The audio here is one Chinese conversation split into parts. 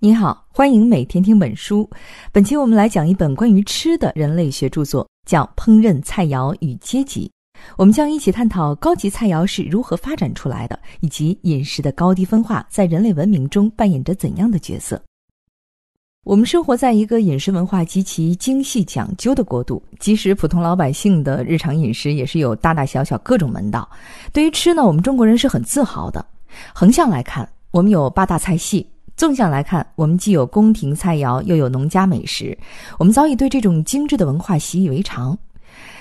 你好，欢迎每天听本书。本期我们来讲一本关于吃的人类学著作，叫《烹饪菜肴与阶级》。我们将一起探讨高级菜肴是如何发展出来的，以及饮食的高低分化在人类文明中扮演着怎样的角色。我们生活在一个饮食文化极其精细讲究的国度，即使普通老百姓的日常饮食也是有大大小小各种门道。对于吃呢，我们中国人是很自豪的。横向来看，我们有八大菜系。纵向来看，我们既有宫廷菜肴，又有农家美食，我们早已对这种精致的文化习以为常。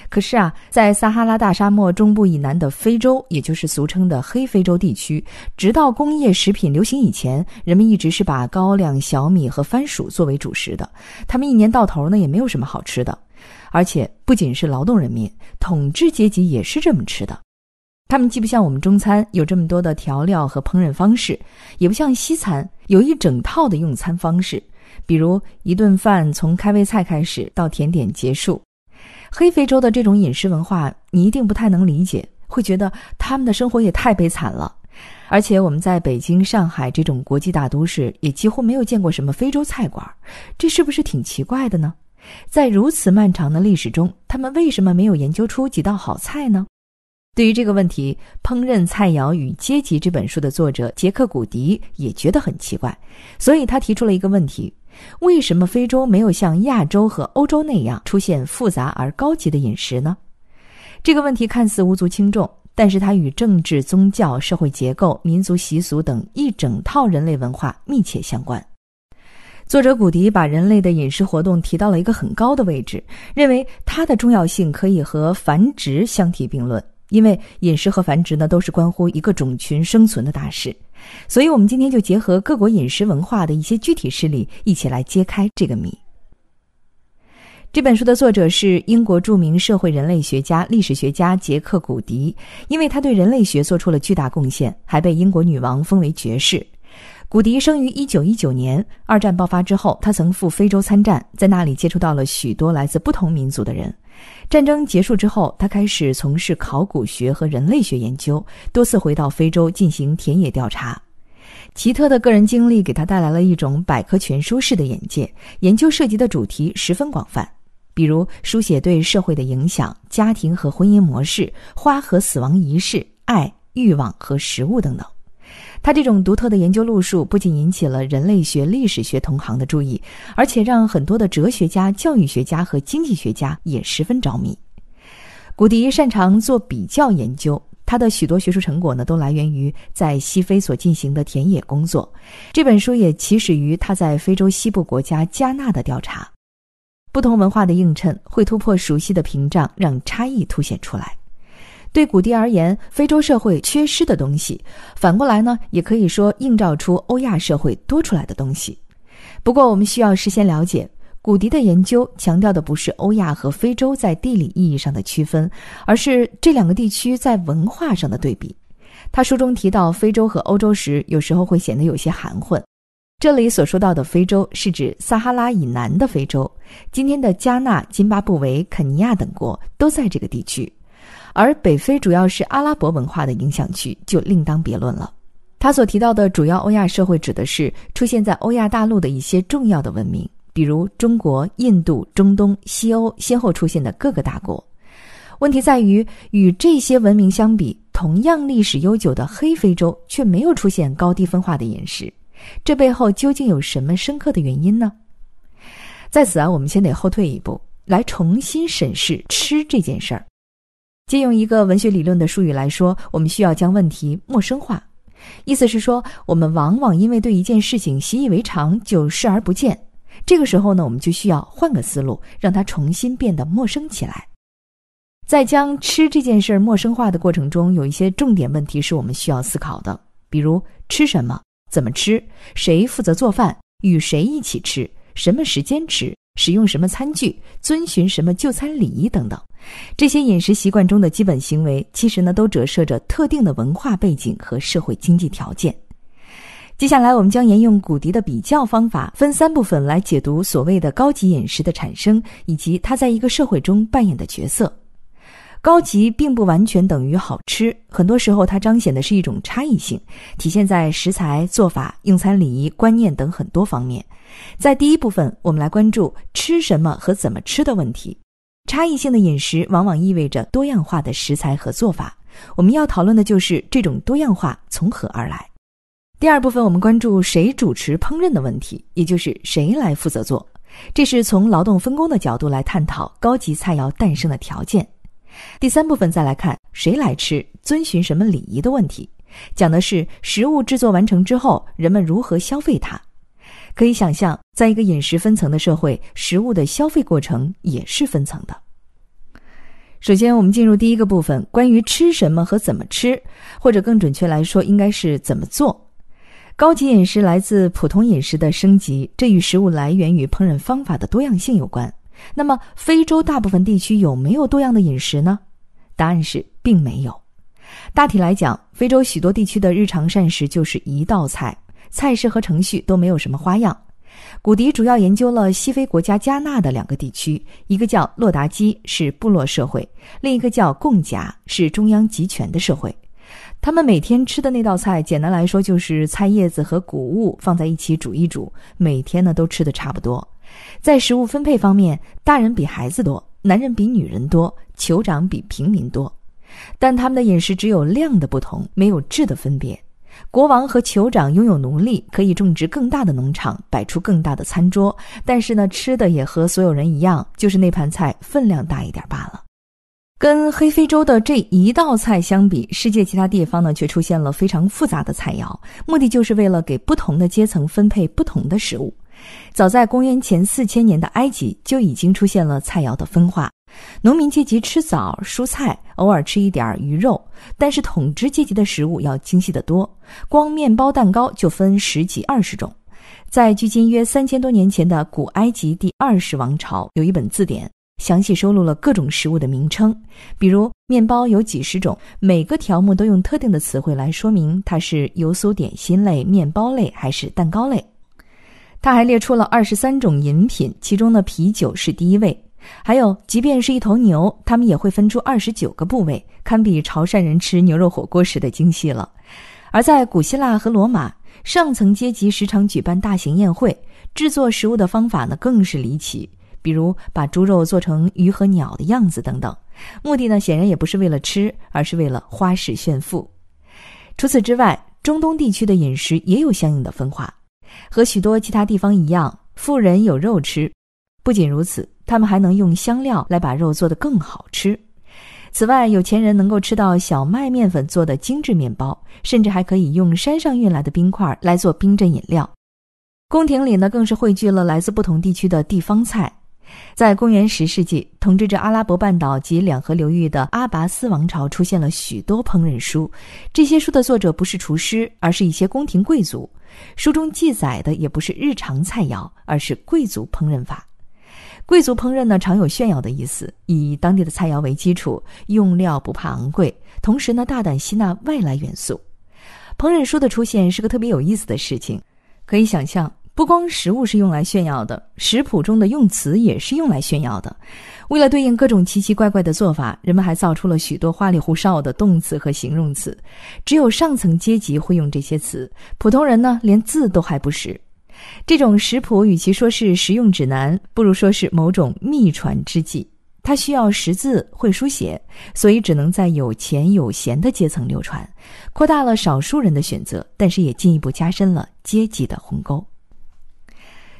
可是啊，在撒哈拉大沙漠中部以南的非洲，也就是俗称的黑非洲地区，直到工业食品流行以前，人们一直是把高粱、小米和番薯作为主食的。他们一年到头呢，也没有什么好吃的。而且，不仅是劳动人民，统治阶级也是这么吃的。他们既不像我们中餐有这么多的调料和烹饪方式，也不像西餐有一整套的用餐方式，比如一顿饭从开胃菜开始到甜点结束。黑非洲的这种饮食文化，你一定不太能理解，会觉得他们的生活也太悲惨了。而且我们在北京、上海这种国际大都市，也几乎没有见过什么非洲菜馆，这是不是挺奇怪的呢？在如此漫长的历史中，他们为什么没有研究出几道好菜呢？对于这个问题，《烹饪菜肴与阶级》这本书的作者杰克·古迪也觉得很奇怪，所以他提出了一个问题：为什么非洲没有像亚洲和欧洲那样出现复杂而高级的饮食呢？这个问题看似无足轻重，但是它与政治、宗教、社会结构、民族习俗等一整套人类文化密切相关。作者古迪把人类的饮食活动提到了一个很高的位置，认为它的重要性可以和繁殖相提并论。因为饮食和繁殖呢，都是关乎一个种群生存的大事，所以我们今天就结合各国饮食文化的一些具体事例，一起来揭开这个谜。这本书的作者是英国著名社会人类学家、历史学家杰克·古迪，因为他对人类学做出了巨大贡献，还被英国女王封为爵士。古迪生于一九一九年，二战爆发之后，他曾赴非洲参战，在那里接触到了许多来自不同民族的人。战争结束之后，他开始从事考古学和人类学研究，多次回到非洲进行田野调查。奇特的个人经历给他带来了一种百科全书式的眼界，研究涉及的主题十分广泛，比如书写对社会的影响、家庭和婚姻模式、花和死亡仪式、爱、欲望和食物等等。他这种独特的研究路数不仅引起了人类学、历史学同行的注意，而且让很多的哲学家、教育学家和经济学家也十分着迷。古迪擅长做比较研究，他的许多学术成果呢，都来源于在西非所进行的田野工作。这本书也起始于他在非洲西部国家加纳的调查。不同文化的映衬会突破熟悉的屏障，让差异凸显出来。对古迪而言，非洲社会缺失的东西，反过来呢，也可以说映照出欧亚社会多出来的东西。不过，我们需要事先了解，古迪的研究强调的不是欧亚和非洲在地理意义上的区分，而是这两个地区在文化上的对比。他书中提到非洲和欧洲时，有时候会显得有些含混。这里所说到的非洲，是指撒哈拉以南的非洲，今天的加纳、津巴布韦、肯尼亚等国都在这个地区。而北非主要是阿拉伯文化的影响区，就另当别论了。他所提到的主要欧亚社会，指的是出现在欧亚大陆的一些重要的文明，比如中国、印度、中东、西欧先后出现的各个大国。问题在于，与这些文明相比，同样历史悠久的黑非洲却没有出现高低分化的饮食，这背后究竟有什么深刻的原因呢？在此啊，我们先得后退一步，来重新审视吃这件事儿。借用一个文学理论的术语来说，我们需要将问题陌生化，意思是说，我们往往因为对一件事情习以为常，就视而不见。这个时候呢，我们就需要换个思路，让它重新变得陌生起来。在将吃这件事儿陌生化的过程中，有一些重点问题是我们需要思考的，比如吃什么、怎么吃、谁负责做饭、与谁一起吃、什么时间吃。使用什么餐具，遵循什么就餐礼仪等等，这些饮食习惯中的基本行为，其实呢都折射着特定的文化背景和社会经济条件。接下来，我们将沿用古迪的比较方法，分三部分来解读所谓的高级饮食的产生以及它在一个社会中扮演的角色。高级并不完全等于好吃，很多时候它彰显的是一种差异性，体现在食材、做法、用餐礼仪、观念等很多方面。在第一部分，我们来关注吃什么和怎么吃的问题。差异性的饮食往往意味着多样化的食材和做法。我们要讨论的就是这种多样化从何而来。第二部分，我们关注谁主持烹饪的问题，也就是谁来负责做。这是从劳动分工的角度来探讨高级菜肴诞生的条件。第三部分再来看谁来吃、遵循什么礼仪的问题，讲的是食物制作完成之后人们如何消费它。可以想象，在一个饮食分层的社会，食物的消费过程也是分层的。首先，我们进入第一个部分，关于吃什么和怎么吃，或者更准确来说，应该是怎么做。高级饮食来自普通饮食的升级，这与食物来源与烹饪方法的多样性有关。那么，非洲大部分地区有没有多样的饮食呢？答案是并没有。大体来讲，非洲许多地区的日常膳食就是一道菜，菜式和程序都没有什么花样。古迪主要研究了西非国家加纳的两个地区，一个叫洛达基，是部落社会；另一个叫贡甲，是中央集权的社会。他们每天吃的那道菜，简单来说就是菜叶子和谷物放在一起煮一煮，每天呢都吃的差不多。在食物分配方面，大人比孩子多，男人比女人多，酋长比平民多，但他们的饮食只有量的不同，没有质的分别。国王和酋长拥有奴隶，可以种植更大的农场，摆出更大的餐桌，但是呢，吃的也和所有人一样，就是那盘菜分量大一点罢了。跟黑非洲的这一道菜相比，世界其他地方呢却出现了非常复杂的菜肴，目的就是为了给不同的阶层分配不同的食物。早在公元前四千年的埃及就已经出现了菜肴的分化，农民阶级吃枣、蔬菜，偶尔吃一点鱼肉，但是统治阶级的食物要精细得多，光面包、蛋糕就分十几二十种。在距今约三千多年前的古埃及第二世王朝，有一本字典。详细收录了各种食物的名称，比如面包有几十种，每个条目都用特定的词汇来说明它是油酥点心类、面包类还是蛋糕类。他还列出了二十三种饮品，其中呢啤酒是第一位。还有，即便是一头牛，他们也会分出二十九个部位，堪比潮汕人吃牛肉火锅时的精细了。而在古希腊和罗马，上层阶级时常举办大型宴会，制作食物的方法呢更是离奇。比如把猪肉做成鱼和鸟的样子等等，目的呢显然也不是为了吃，而是为了花式炫富。除此之外，中东地区的饮食也有相应的分化，和许多其他地方一样，富人有肉吃。不仅如此，他们还能用香料来把肉做得更好吃。此外，有钱人能够吃到小麦面粉做的精致面包，甚至还可以用山上运来的冰块来做冰镇饮料。宫廷里呢，更是汇聚了来自不同地区的地方菜。在公元十世纪，统治着阿拉伯半岛及两河流域的阿拔斯王朝出现了许多烹饪书。这些书的作者不是厨师，而是一些宫廷贵族。书中记载的也不是日常菜肴，而是贵族烹饪法。贵族烹饪呢，常有炫耀的意思，以当地的菜肴为基础，用料不怕昂贵，同时呢，大胆吸纳外来元素。烹饪书的出现是个特别有意思的事情，可以想象。不光食物是用来炫耀的，食谱中的用词也是用来炫耀的。为了对应各种奇奇怪怪的做法，人们还造出了许多花里胡哨的动词和形容词。只有上层阶级会用这些词，普通人呢连字都还不识。这种食谱与其说是实用指南，不如说是某种秘传之计。它需要识字会书写，所以只能在有钱有闲的阶层流传，扩大了少数人的选择，但是也进一步加深了阶级的鸿沟。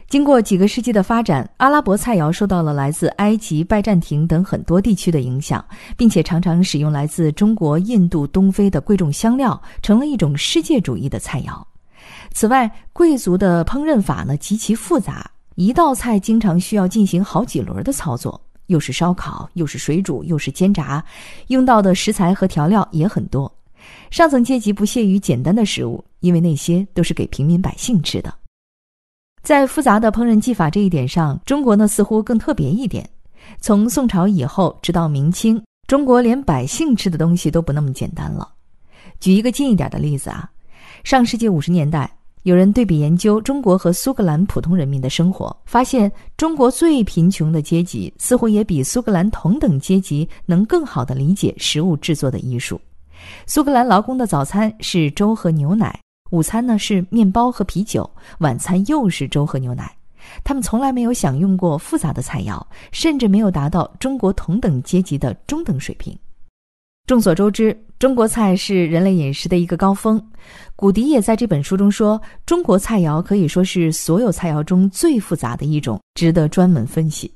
经过几个世纪的发展，阿拉伯菜肴受到了来自埃及、拜占庭等很多地区的影响，并且常常使用来自中国、印度、东非的贵重香料，成了一种世界主义的菜肴。此外，贵族的烹饪法呢极其复杂，一道菜经常需要进行好几轮的操作，又是烧烤，又是水煮，又是煎炸，用到的食材和调料也很多。上层阶级不屑于简单的食物，因为那些都是给平民百姓吃的。在复杂的烹饪技法这一点上，中国呢似乎更特别一点。从宋朝以后，直到明清，中国连百姓吃的东西都不那么简单了。举一个近一点的例子啊，上世纪五十年代，有人对比研究中国和苏格兰普通人民的生活，发现中国最贫穷的阶级似乎也比苏格兰同等阶级能更好地理解食物制作的艺术。苏格兰劳工的早餐是粥和牛奶，午餐呢是面包和啤酒，晚餐又是粥和牛奶。他们从来没有享用过复杂的菜肴，甚至没有达到中国同等阶级的中等水平。众所周知，中国菜是人类饮食的一个高峰。古迪也在这本书中说，中国菜肴可以说是所有菜肴中最复杂的一种，值得专门分析。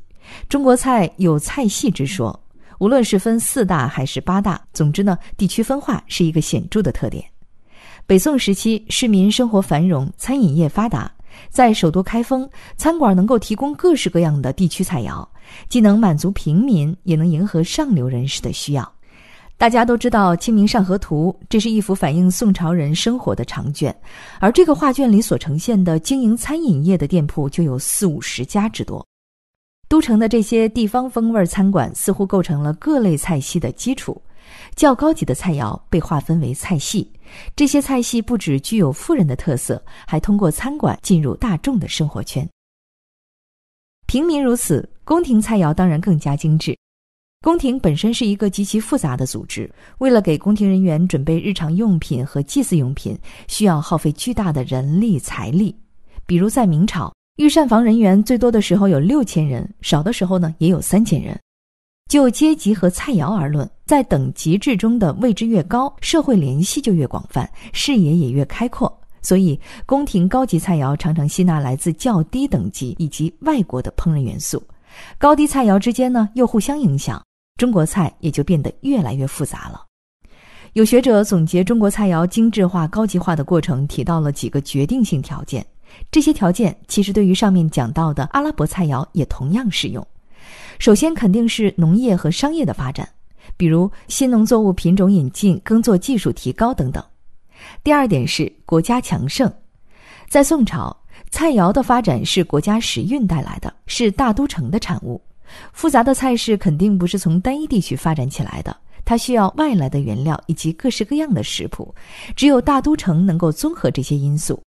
中国菜有菜系之说，无论是分四大还是八大，总之呢，地区分化是一个显著的特点。北宋时期，市民生活繁荣，餐饮业发达。在首都开封，餐馆能够提供各式各样的地区菜肴，既能满足平民，也能迎合上流人士的需要。大家都知道《清明上河图》，这是一幅反映宋朝人生活的长卷，而这个画卷里所呈现的经营餐饮业的店铺就有四五十家之多。都城的这些地方风味餐馆似乎构成了各类菜系的基础。较高级的菜肴被划分为菜系，这些菜系不只具有富人的特色，还通过餐馆进入大众的生活圈。平民如此，宫廷菜肴当然更加精致。宫廷本身是一个极其复杂的组织，为了给宫廷人员准备日常用品和祭祀用品，需要耗费巨大的人力财力。比如在明朝，御膳房人员最多的时候有六千人，少的时候呢也有三千人。就阶级和菜肴而论，在等级制中的位置越高，社会联系就越广泛，视野也越开阔。所以，宫廷高级菜肴常常吸纳来自较低等级以及外国的烹饪元素，高低菜肴之间呢又互相影响，中国菜也就变得越来越复杂了。有学者总结中国菜肴精致化、高级化的过程，提到了几个决定性条件，这些条件其实对于上面讲到的阿拉伯菜肴也同样适用。首先肯定是农业和商业的发展，比如新农作物品种引进、耕作技术提高等等。第二点是国家强盛，在宋朝，菜肴的发展是国家时运带来的，是大都城的产物。复杂的菜式肯定不是从单一地区发展起来的，它需要外来的原料以及各式各样的食谱，只有大都城能够综合这些因素。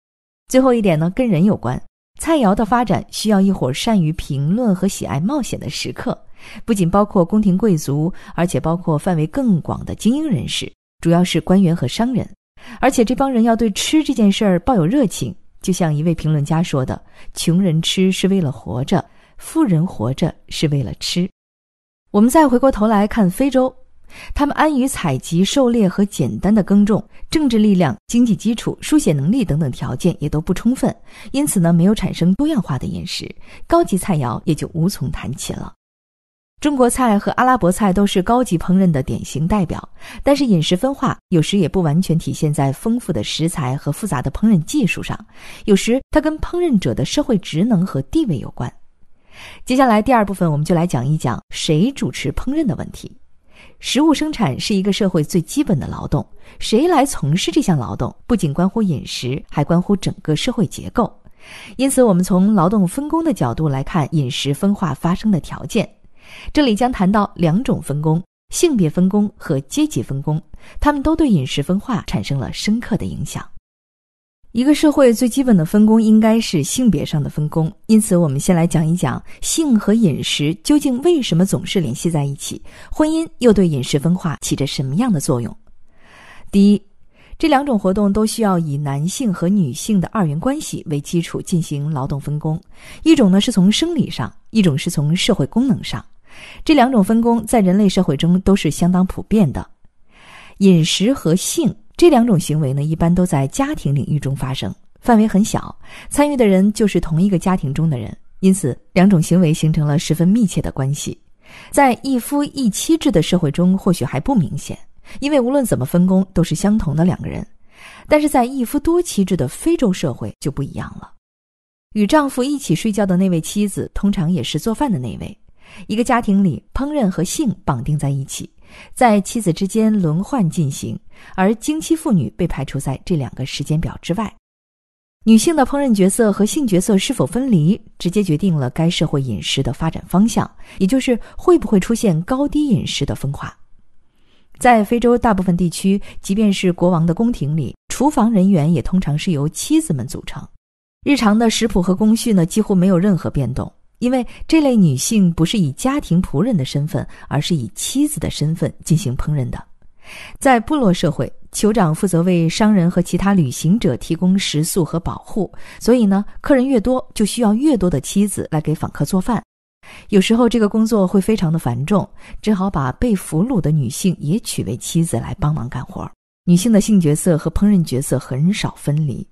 最后一点呢，跟人有关。菜肴的发展需要一伙善于评论和喜爱冒险的食客，不仅包括宫廷贵族，而且包括范围更广的精英人士，主要是官员和商人。而且这帮人要对吃这件事儿抱有热情，就像一位评论家说的：“穷人吃是为了活着，富人活着是为了吃。”我们再回过头来看非洲。他们安于采集、狩猎和简单的耕种，政治力量、经济基础、书写能力等等条件也都不充分，因此呢，没有产生多样化的饮食，高级菜肴也就无从谈起了。中国菜和阿拉伯菜都是高级烹饪的典型代表，但是饮食分化有时也不完全体现在丰富的食材和复杂的烹饪技术上，有时它跟烹饪者的社会职能和地位有关。接下来第二部分，我们就来讲一讲谁主持烹饪的问题。食物生产是一个社会最基本的劳动，谁来从事这项劳动，不仅关乎饮食，还关乎整个社会结构。因此，我们从劳动分工的角度来看饮食分化发生的条件。这里将谈到两种分工：性别分工和阶级分工，它们都对饮食分化产生了深刻的影响。一个社会最基本的分工应该是性别上的分工，因此我们先来讲一讲性和饮食究竟为什么总是联系在一起，婚姻又对饮食分化起着什么样的作用？第一，这两种活动都需要以男性和女性的二元关系为基础进行劳动分工，一种呢是从生理上，一种是从社会功能上，这两种分工在人类社会中都是相当普遍的，饮食和性。这两种行为呢，一般都在家庭领域中发生，范围很小，参与的人就是同一个家庭中的人，因此两种行为形成了十分密切的关系。在一夫一妻制的社会中，或许还不明显，因为无论怎么分工都是相同的两个人；但是在一夫多妻制的非洲社会就不一样了，与丈夫一起睡觉的那位妻子，通常也是做饭的那位。一个家庭里，烹饪和性绑定在一起。在妻子之间轮换进行，而经期妇女被排除在这两个时间表之外。女性的烹饪角色和性角色是否分离，直接决定了该社会饮食的发展方向，也就是会不会出现高低饮食的分化。在非洲大部分地区，即便是国王的宫廷里，厨房人员也通常是由妻子们组成。日常的食谱和工序呢，几乎没有任何变动，因为这类女性不是以家庭仆人的身份，而是以妻子的身份进行烹饪的。在部落社会，酋长负责为商人和其他旅行者提供食宿和保护，所以呢，客人越多，就需要越多的妻子来给访客做饭。有时候这个工作会非常的繁重，只好把被俘虏的女性也娶为妻子来帮忙干活。女性的性角色和烹饪角色很少分离，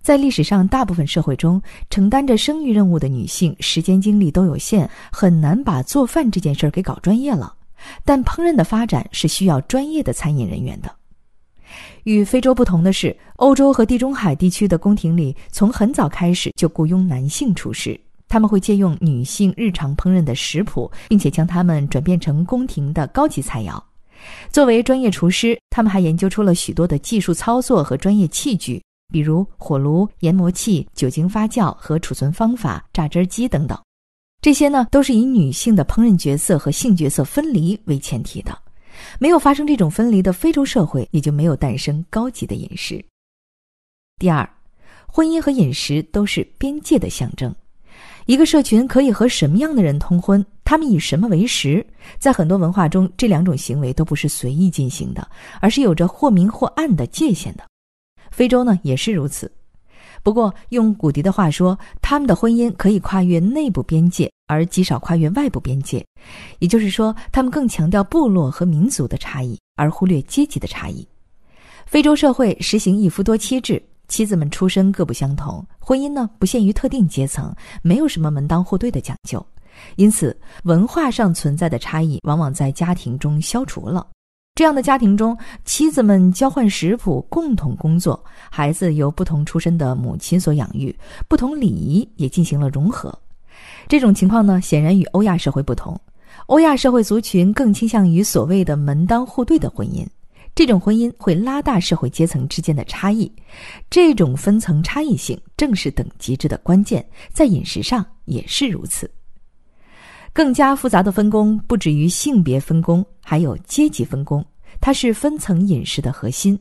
在历史上大部分社会中，承担着生育任务的女性时间精力都有限，很难把做饭这件事儿给搞专业了。但烹饪的发展是需要专业的餐饮人员的。与非洲不同的是，欧洲和地中海地区的宫廷里从很早开始就雇佣男性厨师。他们会借用女性日常烹饪的食谱，并且将它们转变成宫廷的高级菜肴。作为专业厨师，他们还研究出了许多的技术操作和专业器具，比如火炉、研磨器、酒精发酵和储存方法、榨汁机等等。这些呢，都是以女性的烹饪角色和性角色分离为前提的。没有发生这种分离的非洲社会，也就没有诞生高级的饮食。第二，婚姻和饮食都是边界的象征。一个社群可以和什么样的人通婚？他们以什么为食？在很多文化中，这两种行为都不是随意进行的，而是有着或明或暗的界限的。非洲呢也是如此。不过，用古迪的话说，他们的婚姻可以跨越内部边界，而极少跨越外部边界。也就是说，他们更强调部落和民族的差异，而忽略阶级的差异。非洲社会实行一夫多妻制。妻子们出身各不相同，婚姻呢不限于特定阶层，没有什么门当户对的讲究，因此文化上存在的差异往往在家庭中消除了。这样的家庭中，妻子们交换食谱，共同工作，孩子由不同出身的母亲所养育，不同礼仪也进行了融合。这种情况呢，显然与欧亚社会不同。欧亚社会族群更倾向于所谓的门当户对的婚姻。这种婚姻会拉大社会阶层之间的差异，这种分层差异性正是等级制的关键，在饮食上也是如此。更加复杂的分工不止于性别分工，还有阶级分工，它是分层饮食的核心。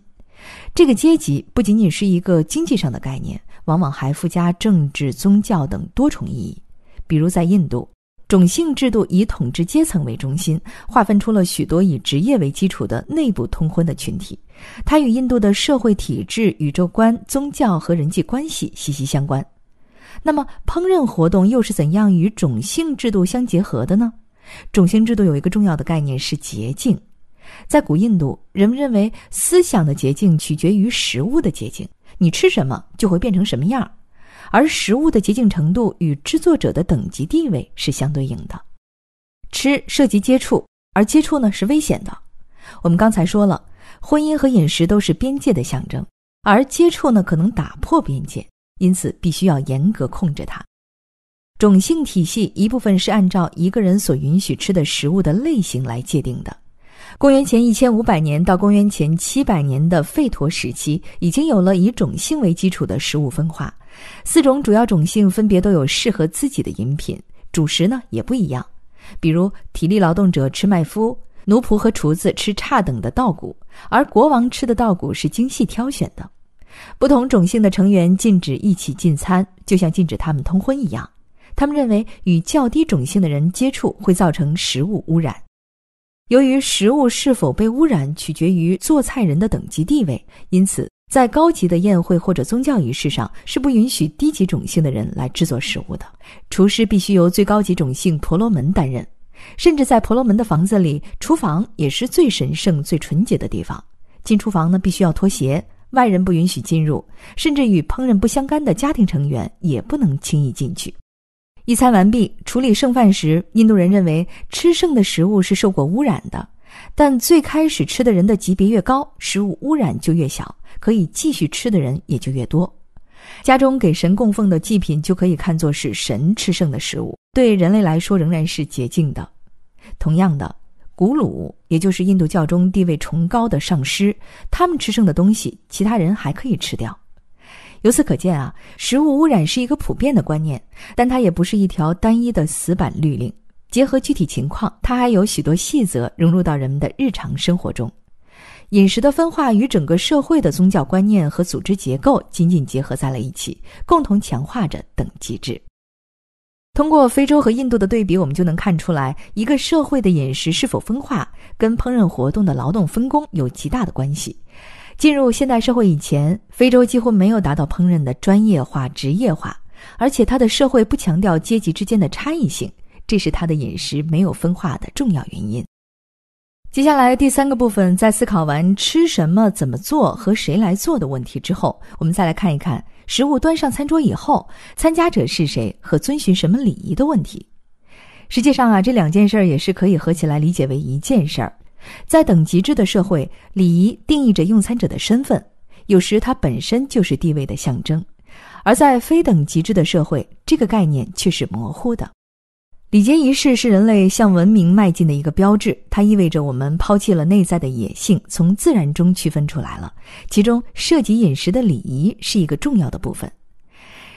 这个阶级不仅仅是一个经济上的概念，往往还附加政治、宗教等多重意义。比如在印度。种姓制度以统治阶层为中心，划分出了许多以职业为基础的内部通婚的群体。它与印度的社会体制、宇宙观、宗教和人际关系息息相关。那么，烹饪活动又是怎样与种姓制度相结合的呢？种姓制度有一个重要的概念是捷径。在古印度，人们认为思想的捷径取决于食物的捷径，你吃什么就会变成什么样。而食物的洁净程度与制作者的等级地位是相对应的。吃涉及接触，而接触呢是危险的。我们刚才说了，婚姻和饮食都是边界的象征，而接触呢可能打破边界，因此必须要严格控制它。种姓体系一部分是按照一个人所允许吃的食物的类型来界定的。公元前一千五百年到公元前七百年的吠陀时期，已经有了以种姓为基础的食物分化。四种主要种姓分别都有适合自己的饮品，主食呢也不一样。比如体力劳动者吃麦麸，奴仆和厨子吃差等的稻谷，而国王吃的稻谷是精细挑选的。不同种姓的成员禁止一起进餐，就像禁止他们通婚一样。他们认为与较低种姓的人接触会造成食物污染。由于食物是否被污染取决于做菜人的等级地位，因此。在高级的宴会或者宗教仪式上，是不允许低级种姓的人来制作食物的。厨师必须由最高级种姓婆罗门担任，甚至在婆罗门的房子里，厨房也是最神圣、最纯洁的地方。进厨房呢，必须要脱鞋，外人不允许进入，甚至与烹饪不相干的家庭成员也不能轻易进去。一餐完毕，处理剩饭时，印度人认为吃剩的食物是受过污染的，但最开始吃的人的级别越高，食物污染就越小。可以继续吃的人也就越多，家中给神供奉的祭品就可以看作是神吃剩的食物，对人类来说仍然是洁净的。同样的，古鲁也就是印度教中地位崇高的上师，他们吃剩的东西，其他人还可以吃掉。由此可见啊，食物污染是一个普遍的观念，但它也不是一条单一的死板律令。结合具体情况，它还有许多细则融入到人们的日常生活中。饮食的分化与整个社会的宗教观念和组织结构紧紧结合在了一起，共同强化着等级制。通过非洲和印度的对比，我们就能看出来，一个社会的饮食是否分化，跟烹饪活动的劳动分工有极大的关系。进入现代社会以前，非洲几乎没有达到烹饪的专业化、职业化，而且它的社会不强调阶级之间的差异性，这是它的饮食没有分化的重要原因。接下来第三个部分，在思考完吃什么、怎么做和谁来做的问题之后，我们再来看一看食物端上餐桌以后，参加者是谁和遵循什么礼仪的问题。实际上啊，这两件事儿也是可以合起来理解为一件事儿。在等级制的社会，礼仪定义着用餐者的身份，有时它本身就是地位的象征；而在非等级制的社会，这个概念却是模糊的。礼节仪式是人类向文明迈进的一个标志，它意味着我们抛弃了内在的野性，从自然中区分出来了。其中涉及饮食的礼仪是一个重要的部分。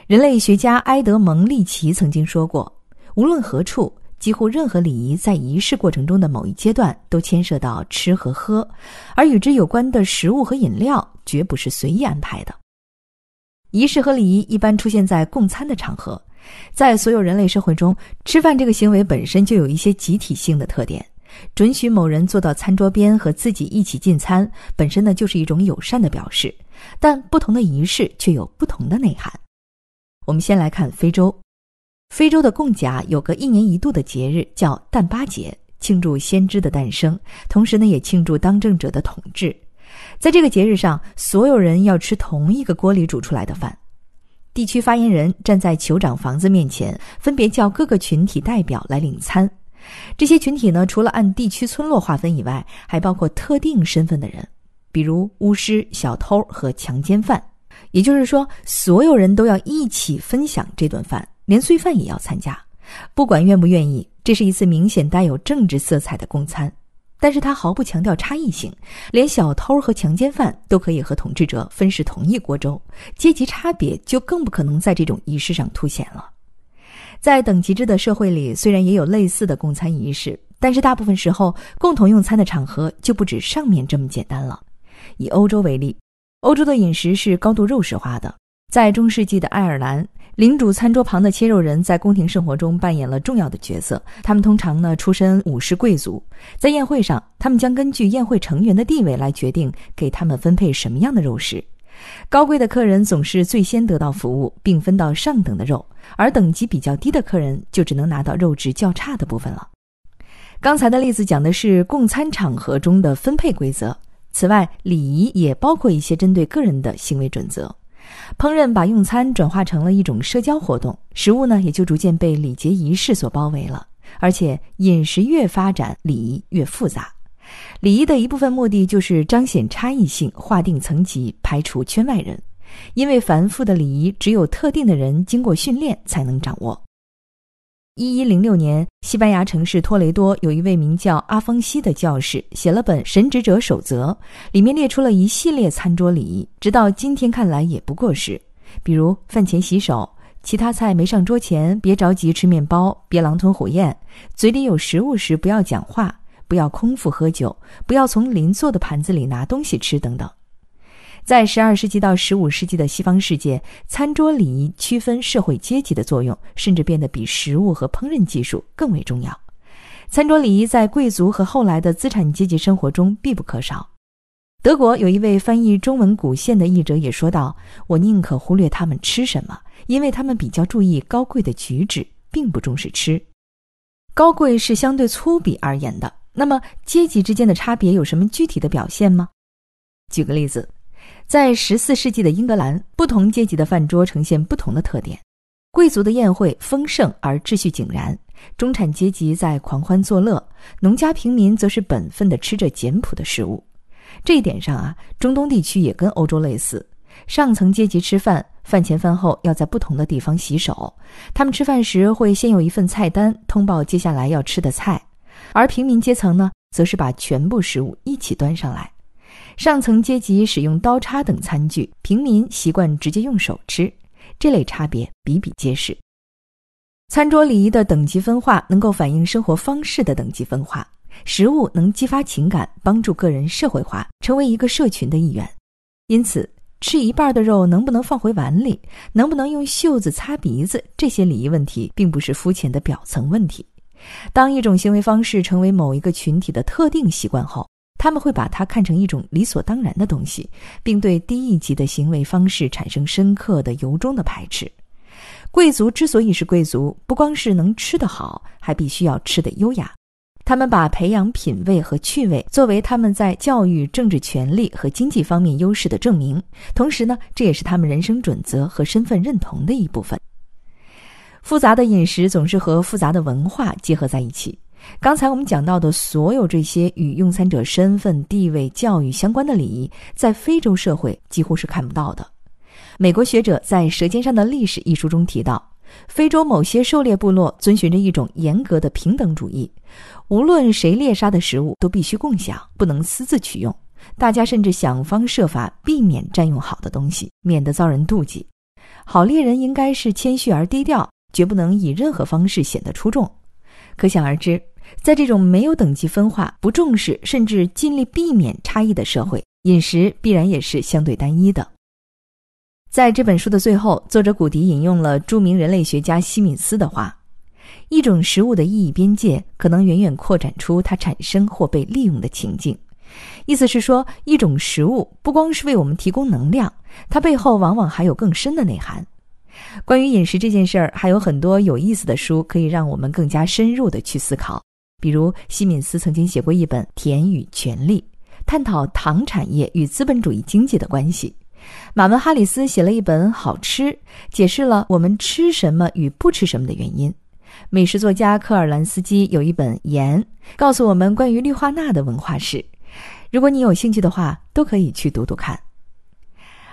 人类学家埃德蒙·利奇曾经说过：“无论何处，几乎任何礼仪在仪式过程中的某一阶段都牵涉到吃和喝，而与之有关的食物和饮料绝不是随意安排的。仪式和礼仪一般出现在共餐的场合。”在所有人类社会中，吃饭这个行为本身就有一些集体性的特点。准许某人坐到餐桌边和自己一起进餐，本身呢就是一种友善的表示。但不同的仪式却有不同的内涵。我们先来看非洲。非洲的贡甲有个一年一度的节日叫诞巴节，庆祝先知的诞生，同时呢也庆祝当政者的统治。在这个节日上，所有人要吃同一个锅里煮出来的饭。地区发言人站在酋长房子面前，分别叫各个群体代表来领餐。这些群体呢，除了按地区村落划分以外，还包括特定身份的人，比如巫师、小偷和强奸犯。也就是说，所有人都要一起分享这顿饭，连罪犯也要参加，不管愿不愿意。这是一次明显带有政治色彩的公餐。但是他毫不强调差异性，连小偷和强奸犯都可以和统治者分食同一锅粥，阶级差别就更不可能在这种仪式上凸显了。在等级制的社会里，虽然也有类似的共餐仪式，但是大部分时候共同用餐的场合就不止上面这么简单了。以欧洲为例，欧洲的饮食是高度肉食化的，在中世纪的爱尔兰。领主餐桌旁的切肉人在宫廷生活中扮演了重要的角色。他们通常呢出身武士贵族，在宴会上，他们将根据宴会成员的地位来决定给他们分配什么样的肉食。高贵的客人总是最先得到服务，并分到上等的肉，而等级比较低的客人就只能拿到肉质较差的部分了。刚才的例子讲的是共餐场合中的分配规则，此外，礼仪也包括一些针对个人的行为准则。烹饪把用餐转化成了一种社交活动，食物呢也就逐渐被礼节仪式所包围了。而且饮食越发展，礼仪越复杂。礼仪的一部分目的就是彰显差异性、划定层级、排除圈外人。因为繁复的礼仪只有特定的人经过训练才能掌握。一一零六年，西班牙城市托雷多有一位名叫阿方西的教士，写了本《神职者守则》，里面列出了一系列餐桌礼仪，直到今天看来也不过时。比如饭前洗手，其他菜没上桌前别着急吃面包，别狼吞虎咽，嘴里有食物时不要讲话，不要空腹喝酒，不要从邻座的盘子里拿东西吃等等。在十二世纪到十五世纪的西方世界，餐桌礼仪区分社会阶级的作用，甚至变得比食物和烹饪技术更为重要。餐桌礼仪在贵族和后来的资产阶级生活中必不可少。德国有一位翻译中文古宪的译者也说道：“我宁可忽略他们吃什么，因为他们比较注意高贵的举止，并不重视吃。高贵是相对粗鄙而言的。那么阶级之间的差别有什么具体的表现吗？举个例子。”在十四世纪的英格兰，不同阶级的饭桌呈现不同的特点。贵族的宴会丰盛而秩序井然，中产阶级在狂欢作乐，农家平民则是本分地吃着简朴的食物。这一点上啊，中东地区也跟欧洲类似。上层阶级吃饭，饭前饭后要在不同的地方洗手。他们吃饭时会先有一份菜单，通报接下来要吃的菜，而平民阶层呢，则是把全部食物一起端上来。上层阶级使用刀叉等餐具，平民习惯直接用手吃，这类差别比比皆是。餐桌礼仪的等级分化能够反映生活方式的等级分化。食物能激发情感，帮助个人社会化，成为一个社群的一员。因此，吃一半的肉能不能放回碗里，能不能用袖子擦鼻子，这些礼仪问题并不是肤浅的表层问题。当一种行为方式成为某一个群体的特定习惯后，他们会把它看成一种理所当然的东西，并对低一级的行为方式产生深刻的、由衷的排斥。贵族之所以是贵族，不光是能吃得好，还必须要吃得优雅。他们把培养品味和趣味作为他们在教育、政治权利和经济方面优势的证明，同时呢，这也是他们人生准则和身份认同的一部分。复杂的饮食总是和复杂的文化结合在一起。刚才我们讲到的所有这些与用餐者身份、地位、教育相关的礼仪，在非洲社会几乎是看不到的。美国学者在《舌尖上的历史》一书中提到，非洲某些狩猎部落遵循着一种严格的平等主义。无论谁猎杀的食物都必须共享，不能私自取用。大家甚至想方设法避免占用好的东西，免得遭人妒忌。好猎人应该是谦虚而低调，绝不能以任何方式显得出众。可想而知，在这种没有等级分化、不重视甚至尽力避免差异的社会，饮食必然也是相对单一的。在这本书的最后，作者古迪引用了著名人类学家西敏斯的话。一种食物的意义边界可能远远扩展出它产生或被利用的情境，意思是说，一种食物不光是为我们提供能量，它背后往往还有更深的内涵。关于饮食这件事儿，还有很多有意思的书可以让我们更加深入的去思考。比如，西敏斯曾经写过一本《甜与权力》，探讨糖产业与资本主义经济的关系。马文·哈里斯写了一本《好吃》，解释了我们吃什么与不吃什么的原因。美食作家科尔兰斯基有一本《盐》，告诉我们关于氯化钠的文化史。如果你有兴趣的话，都可以去读读看。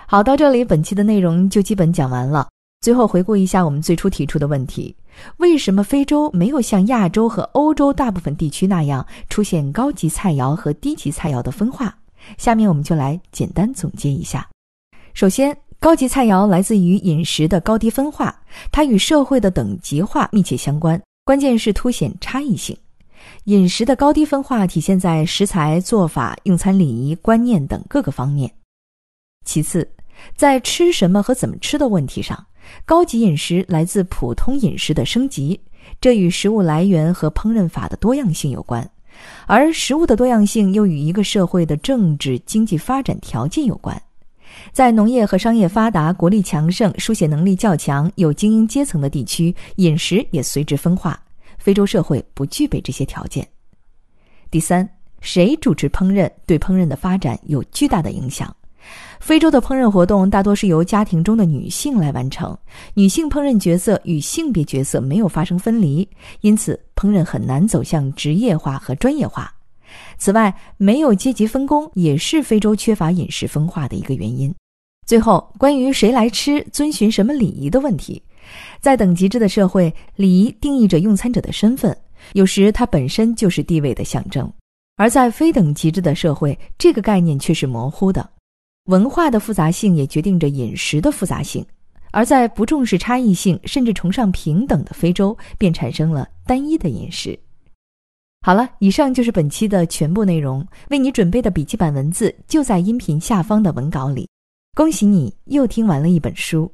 好，到这里，本期的内容就基本讲完了。最后回顾一下我们最初提出的问题：为什么非洲没有像亚洲和欧洲大部分地区那样出现高级菜肴和低级菜肴的分化？下面我们就来简单总结一下。首先，高级菜肴来自于饮食的高低分化，它与社会的等级化密切相关。关键是凸显差异性。饮食的高低分化体现在食材、做法、用餐礼仪、观念等各个方面。其次，在吃什么和怎么吃的问题上，高级饮食来自普通饮食的升级，这与食物来源和烹饪法的多样性有关；而食物的多样性又与一个社会的政治经济发展条件有关。在农业和商业发达、国力强盛、书写能力较强、有精英阶层的地区，饮食也随之分化。非洲社会不具备这些条件。第三，谁主持烹饪对烹饪的发展有巨大的影响。非洲的烹饪活动大多是由家庭中的女性来完成，女性烹饪角色与性别角色没有发生分离，因此烹饪很难走向职业化和专业化。此外，没有阶级分工也是非洲缺乏饮食分化的一个原因。最后，关于谁来吃、遵循什么礼仪的问题，在等级制的社会，礼仪定义着用餐者的身份，有时它本身就是地位的象征；而在非等级制的社会，这个概念却是模糊的。文化的复杂性也决定着饮食的复杂性，而在不重视差异性，甚至崇尚平等的非洲，便产生了单一的饮食。好了，以上就是本期的全部内容。为你准备的笔记本文字就在音频下方的文稿里。恭喜你又听完了一本书。